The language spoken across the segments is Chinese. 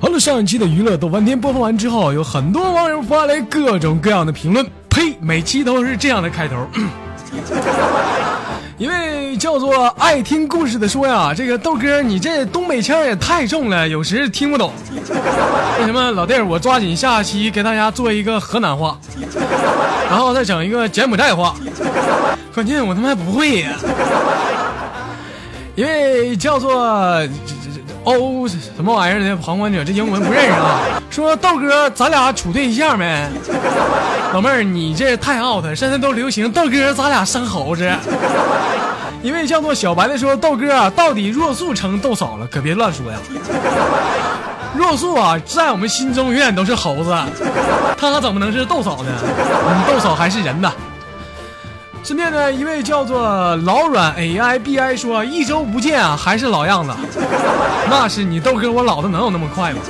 好了，上一期的娱乐豆翻天播放完之后，有很多网友发来各种各样的评论。呸，每期都是这样的开头。一位叫做爱听故事的说呀：“这个豆哥，你这东北腔也太重了，有时听不懂。为什么老弟儿，我抓紧下期给大家做一个河南话，然后再整一个柬埔寨话。关键我他妈不会呀。一位叫做。”欧什么玩意儿的旁观者，这英文不认识啊？说豆哥，咱俩处对象没？老妹儿，你这太 out，现在都流行豆哥，咱俩生猴子。一位叫做小白的说，豆哥啊，到底若素成豆嫂了？可别乱说呀！若素啊，在我们心中永远都是猴子，他怎么能是豆嫂呢？豆嫂还是人呢。身边的一位叫做老软 A I B I 说：“一周不见啊，还是老样子。”那是你豆哥，我老的能有那么快吗？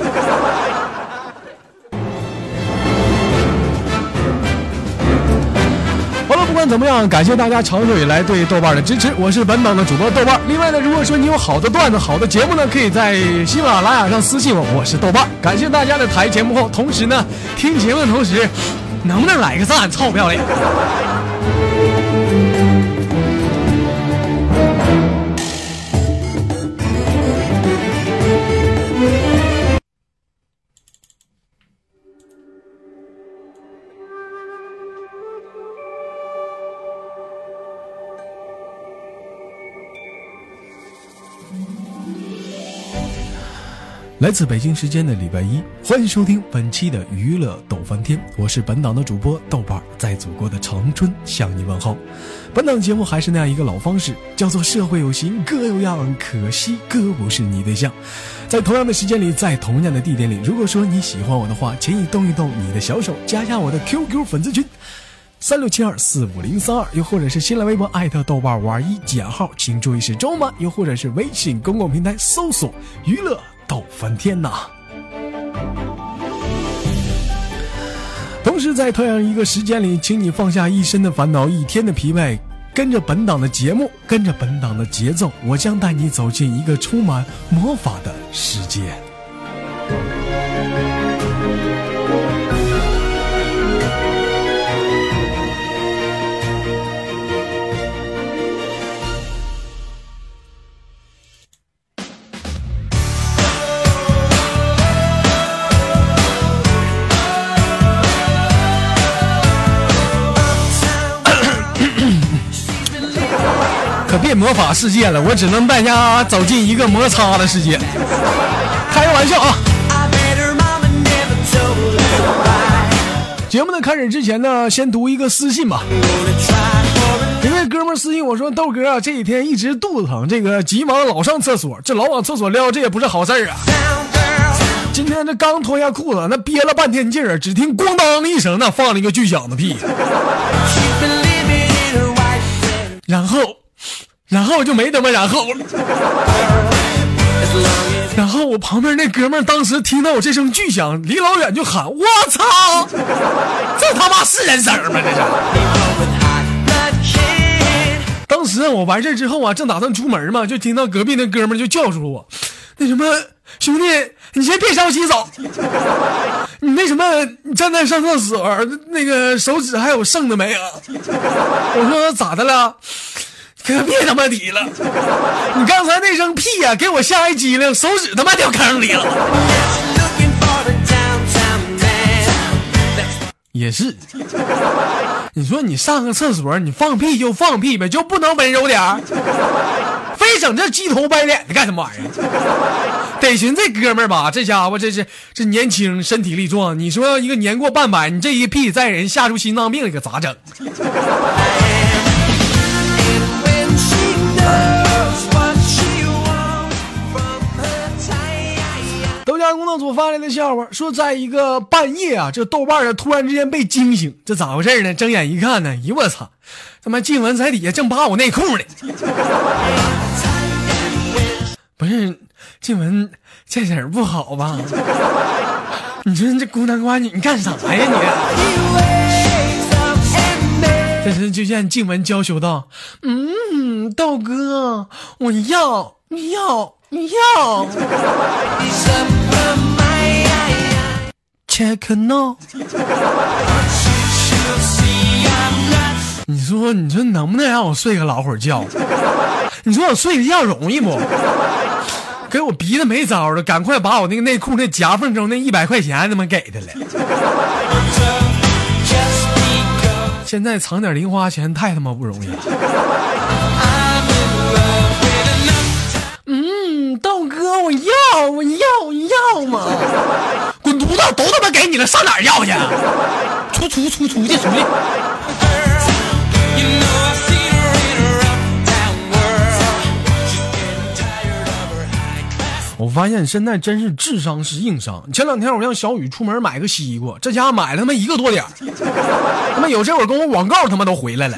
好了，不管怎么样，感谢大家长久以来对豆瓣的支持。我是本档的主播豆瓣。另外呢，如果说你有好的段子、好的节目呢，可以在喜马拉雅上私信我。我是豆瓣，感谢大家的台前幕后。同时呢，听节目的同时，能不能来个赞？臭不要脸！来自北京时间的礼拜一，欢迎收听本期的娱乐逗翻天，我是本档的主播豆瓣，在祖国的长春向你问候。本档节目还是那样一个老方式，叫做社会有形，哥有样，可惜哥不是你对象。在同样的时间里，在同样的地点里，如果说你喜欢我的话，请你动一动你的小手，加下我的 QQ 粉丝群三六七二四五零三二，又或者是新浪微博艾特豆瓣五二一减号，请注意是中码，又或者是微信公共平台搜索娱乐。斗翻天呐！同时，在同样一个时间里，请你放下一身的烦恼，一天的疲惫，跟着本档的节目，跟着本档的节奏，我将带你走进一个充满魔法的世界。可别魔法世界了，我只能带家走进一个摩擦的世界。开个玩笑啊！节目的开始之前呢，先读一个私信吧。一位哥们私信我说：“豆哥啊，这几天一直肚子疼，这个急忙老上厕所，这老往厕所撩，这也不是好事儿啊。今天这刚脱下裤子，那憋了半天劲儿，只听咣当一声，那放了一个巨响的屁。然后。”然后就没怎么然后。然后我旁边那哥们当时听到我这声巨响，离老远就喊：“我操！这他妈是人声吗？这是！”当时我完事之后啊，正打算出门嘛，就听到隔壁那哥们就叫住了我：“那什么，兄弟，你先别着急走，你那什么，你站在上厕所，那个手指还有剩的没有？”我说：“咋的了？”可别他妈提了！你刚才那声屁呀、给我吓一激灵，手指他妈掉坑里了。也是，你说你上个厕所，你放屁就放屁呗，就不能温柔点儿？非整这鸡头白脸的干什么玩意儿？得寻这哥们儿吧，这家伙这是这年轻，身体力壮。你说一个年过半百，你这一屁再人吓出心脏病，可咋整？家工作组发来的笑话，说在一个半夜啊，这豆瓣啊突然之间被惊醒，这咋回事呢？睁眼一看呢，咦我操，他妈静雯在底下正扒我内裤呢。不是静雯，这人不好吧？你说这孤男寡女，你干啥呀你？这时就见静雯娇羞道：“嗯，豆哥，我要，要，要。”Check no。你说，你说能不能让我睡个老会儿觉？你说我睡个觉容易不？给我逼的没招了，赶快把我那个内裤那夹缝中那一百块钱他妈给他了。现在藏点零花钱太他妈不容易了。嗯，豆哥，我要，我要，我要嘛！滚犊子，都他妈给你了，上哪儿要去？出出出出去出去！我发现现在真是智商是硬伤。前两天我让小雨出门买个西瓜，这家伙买了他妈一个多点，他妈有这会儿跟我广告他妈都回来了。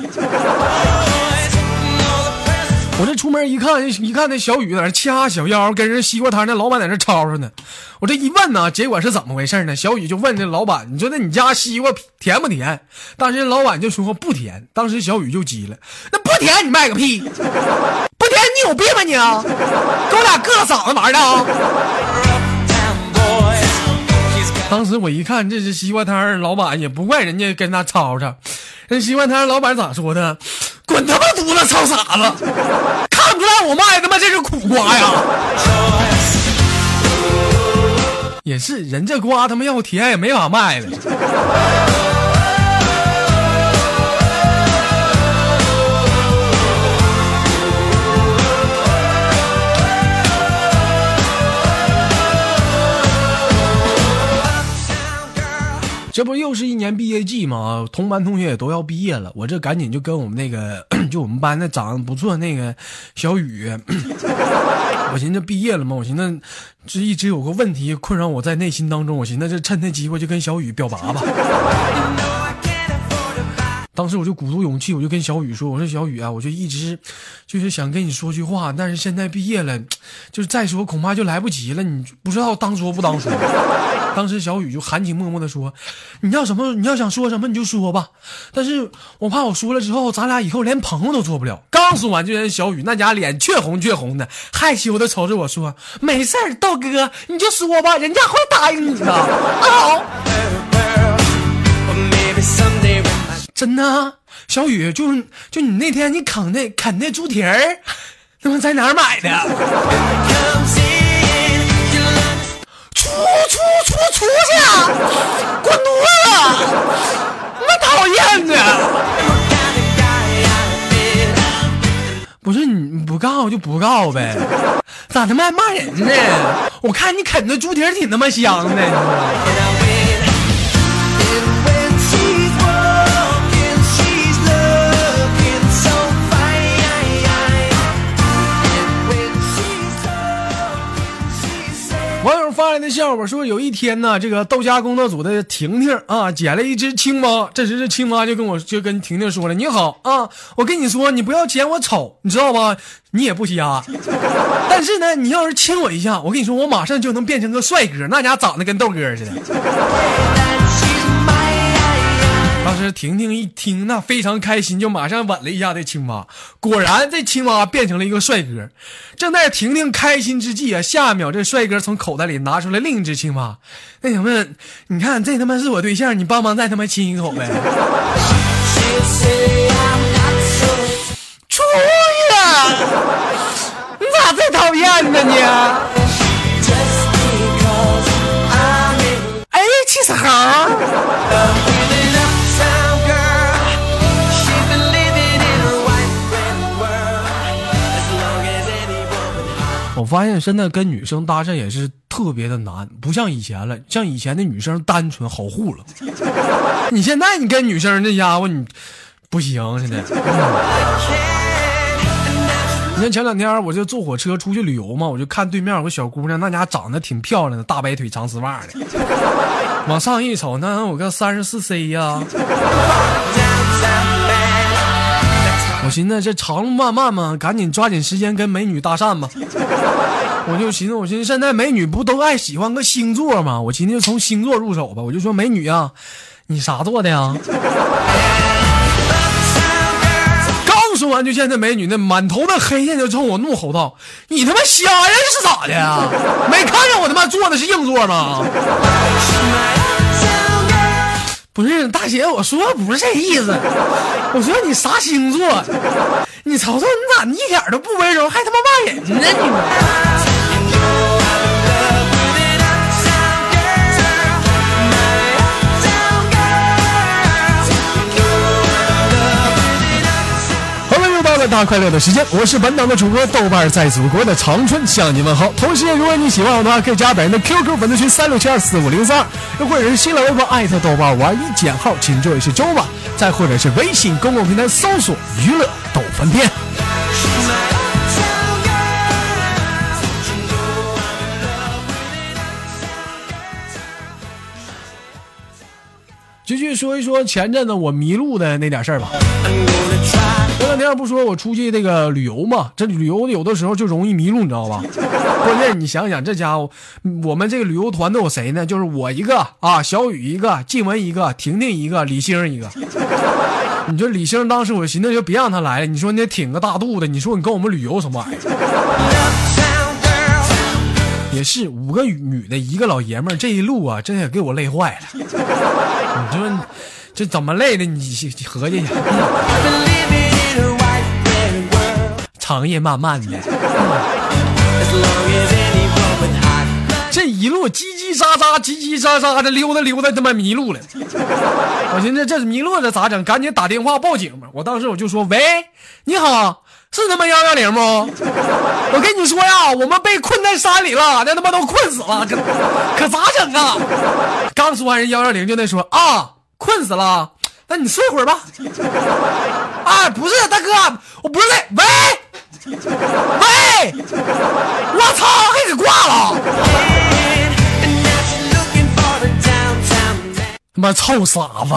我这出门一看，一看那小雨在那掐小腰，跟人西瓜摊那老板在那吵吵呢。我这一问呢，结果是怎么回事呢？小雨就问这老板：“你说那你家西瓜甜不甜？”当时老板就说不甜。当时小雨就急了：“那不甜你卖个屁！不甜你有病吧你？跟我俩硌了嗓子玩的啊！”当时我一看，这是西瓜摊老板，也不怪人家跟他吵吵。人西瓜摊老板咋说的？滚他妈犊子，操傻子！看不出来我卖他妈这是苦瓜呀？也是，人这瓜他妈要甜也没法卖了。这不又是一年毕业季吗？同班同学也都要毕业了，我这赶紧就跟我们那个，就我们班那长得不错那个小雨，我寻思毕业了嘛，我寻思这一直有个问题困扰我在内心当中，我寻思这趁这机会就跟小雨表白吧。当时我就鼓足勇气，我就跟小雨说：“我说小雨啊，我就一直就是想跟你说句话，但是现在毕业了，就是再说恐怕就来不及了，你不知道当说不当说。”当时小雨就含情脉脉的说：“你要什么？你要想说什么你就说吧，但是我怕我说了之后，咱俩以后连朋友都做不了。”刚说完，就见小雨那家脸却红却红的，害羞的瞅着我说：“没事儿，豆哥，你就说吧，人家会答应你的。”。真的，小雨，就是就你那天你啃那啃那猪蹄儿，他妈在哪儿买的？出出出出去！滚犊子！我讨厌的。不是你不告就不告呗，咋他妈还骂人呢？我看你啃的猪蹄儿挺他妈香的。发来的笑话说，有一天呢，这个豆家工作组的婷婷啊，捡了一只青蛙。这时这青蛙就跟我就跟婷婷说了：“你好啊，我跟你说，你不要嫌我丑，你知道吧？你也不瞎，但是呢，你要是亲我一下，我跟你说，我马上就能变成个帅哥，那家长得跟豆哥似的。”当时婷婷一听，那非常开心，就马上吻了一下这青蛙。果然，这青蛙变成了一个帅哥。正在婷婷开心之际啊，下一秒这帅哥从口袋里拿出来另一只青蛙。那什么，你看这他妈是我对象，你帮忙再他妈亲一口呗。出 咋这讨厌呢你？发现现在跟女生搭讪也是特别的难，不像以前了。像以前的女生单纯好糊了，你现在你跟女生这家伙你不行，现在。你看前两天我就坐火车出去旅游嘛，我就看对面有个小姑娘，那家长得挺漂亮的，大白腿长丝袜的。往上一瞅，那有个三十四 C 呀。我寻思这长路漫漫嘛，赶紧抓紧时间跟美女搭讪吧。我就寻思，我寻思现在美女不都爱喜欢个星座吗？我寻思从星座入手吧。我就说美女啊，你啥座的呀？刚说完，就见这美女那满头的黑线就冲我怒吼道：“你他妈瞎呀是咋的呀？没看见我他妈坐的是硬座吗？”不是大姐，我说不是这意思。我说你啥星座？你瞅瞅你咋一点都不温柔，还他妈骂人呢你！大快乐的时间，我是本档的主播豆瓣，在祖国的长春向你问好。同时，如果你喜欢我的话，可以加本人的 QQ 粉丝群三六七二四五零三二，又或者是新浪微博艾特豆瓣玩一减号，请注意是周吧，再或者是微信公共平台搜索娱乐逗翻天。继续说一说前阵子我迷路的那点事儿吧。前两天不说我出去那个旅游嘛，这旅游有的时候就容易迷路，你知道吧？关键你想想，这家伙，我们这个旅游团都有谁呢？就是我一个啊，小雨一个，静雯一个，婷婷一个，李星一个。你说李星当时我寻思就别让他来了，你说你挺个大肚子，你说你跟我们旅游什么玩意儿？也是五个女的，一个老爷们儿，这一路啊，真也给我累坏了。你说这怎么累的？你合计一下。长夜漫漫的，这一路叽叽喳喳、叽叽喳喳的溜达溜达，他妈迷路了。我寻思这迷路了咋整？赶紧打电话报警吧。我当时我就说：“喂，你好，是他妈幺幺零吗？我跟你说呀，我们被困在山里了，那他妈都困死了，可可咋整啊？”刚说完，人幺幺零就那说：“啊，困死了，那你睡会儿吧。”啊，不是大哥，我不是，喂。喂，我操，还给挂了！他妈臭傻子！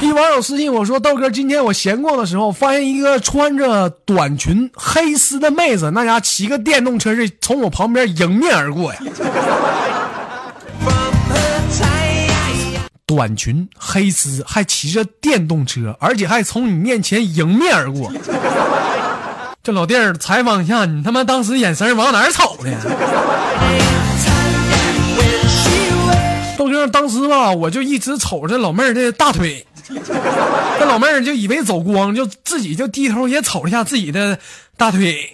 一网友私信我说：“豆哥，今天我闲逛的时候，发现一个穿着短裙黑丝的妹子，那家骑个电动车是从我旁边迎面而过呀。”短裙黑丝，还骑着电动车，而且还从你面前迎面而过。这老弟儿，采访一下，你他妈当时眼神往哪儿瞅呢？豆哥，当时吧，我就一直瞅着老妹儿的大腿，这老妹儿就以为走光，就自己就低头也瞅了一下自己的大腿。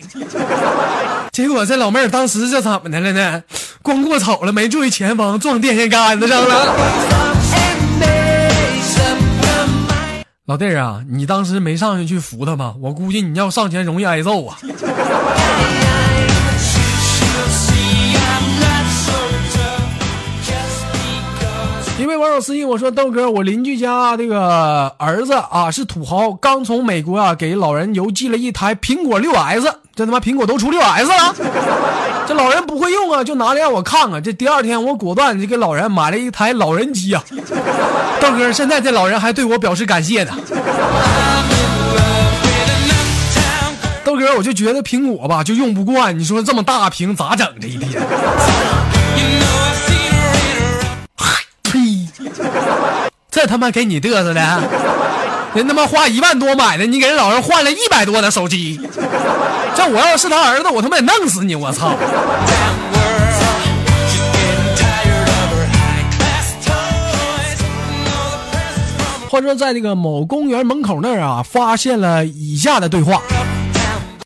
结果这老妹儿当时这怎么的了呢？光过瞅了，没注意前方，撞电线杆子上了。老弟儿啊，你当时没上去去扶他吗？我估计你要上前容易挨揍啊！一位网友私信我说：“豆哥，我邻居家这个儿子啊是土豪，刚从美国啊给老人邮寄了一台苹果六 S，这他妈苹果都出六 S 了，这老人不会用啊，就拿来让我看看。这第二天我果断就给老人买了一台老人机啊。豆哥，现在这老人还对我表示感谢呢。豆哥，我就觉得苹果吧就用不惯，你说这么大屏咋整？这一天。”呸！这他妈给你嘚瑟的，人他妈花一万多买的，你给人老人换了一百多的手机。这我要是他儿子，我他妈得弄死你！我操！话说，在这个某公园门口那儿啊，发现了以下的对话：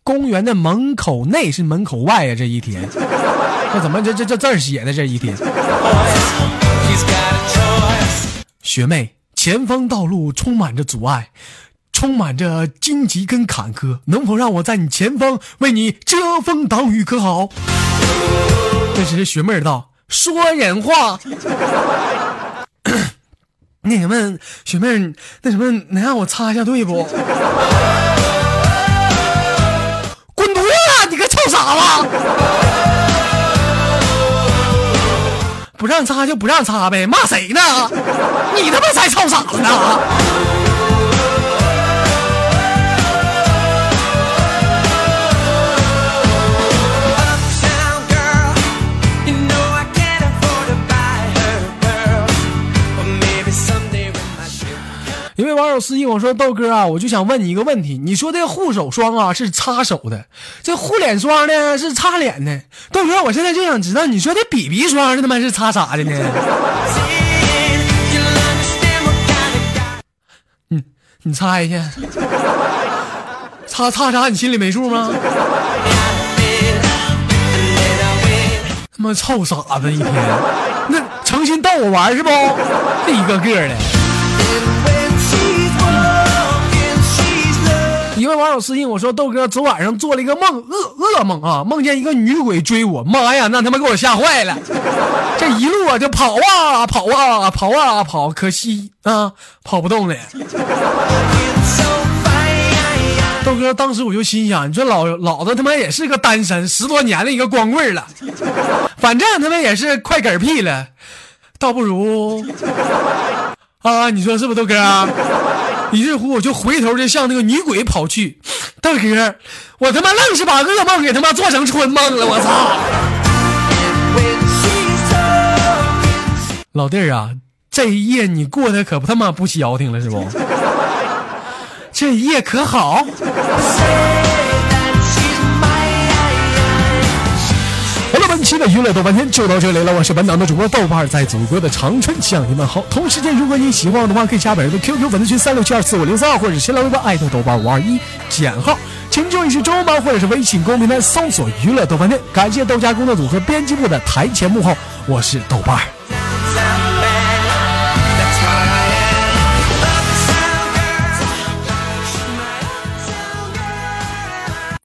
公园的门口内是门口外呀？这一天，这怎么这这这字写的？这一天，学妹，前方道路充满着阻碍，充满着荆棘跟坎坷，能否让我在你前方为你遮风挡雨，可好？这时学妹儿道：“说人话。”那什么，学妹，那什么，能让我插一下队不？滚犊子！你个臭傻子！不让插就不让插呗，骂谁呢？你他妈才臭傻子呢！网友私信我说：“豆哥啊，我就想问你一个问题，你说这护手霜啊是擦手的，这护脸霜呢是擦脸的。豆哥，我现在就想知道，你说这 BB 霜是他妈是擦啥的呢？嗯，你猜一下，擦擦啥？你心里没数吗？他妈臭傻子一天，那诚心逗我玩是不？这一个个的。”一位网友私信我说：“豆哥，昨晚上做了一个梦，噩噩梦啊，梦见一个女鬼追我，妈呀，那他妈给我吓坏了！这一路啊就跑啊跑啊跑啊跑，可惜啊跑不动了。”豆哥当时我就心想：“你说老老子他妈也是个单身十多年的一个光棍了，反正他妈也是快嗝屁了，倒不如啊，你说是不是，豆哥？”于是乎，我就回头就向那个女鬼跑去。大哥，我他妈愣是把噩梦给他妈做成春梦了，我操！老弟儿啊，这一夜你过得可不他妈不消停了是不？这一夜可好？期的娱乐豆瓣天就到这里了，我是本档的主播豆瓣，在祖国的长春向你问好。同时间，如果你喜欢我的话，可以加本人的 QQ 粉丝群三六七二四五零三二，或者新浪微博艾特豆瓣五二一减号，请注意是中文版，或者是微信公平台搜索娱乐豆瓣天。感谢豆家工作组和编辑部的台前幕后，我是豆瓣。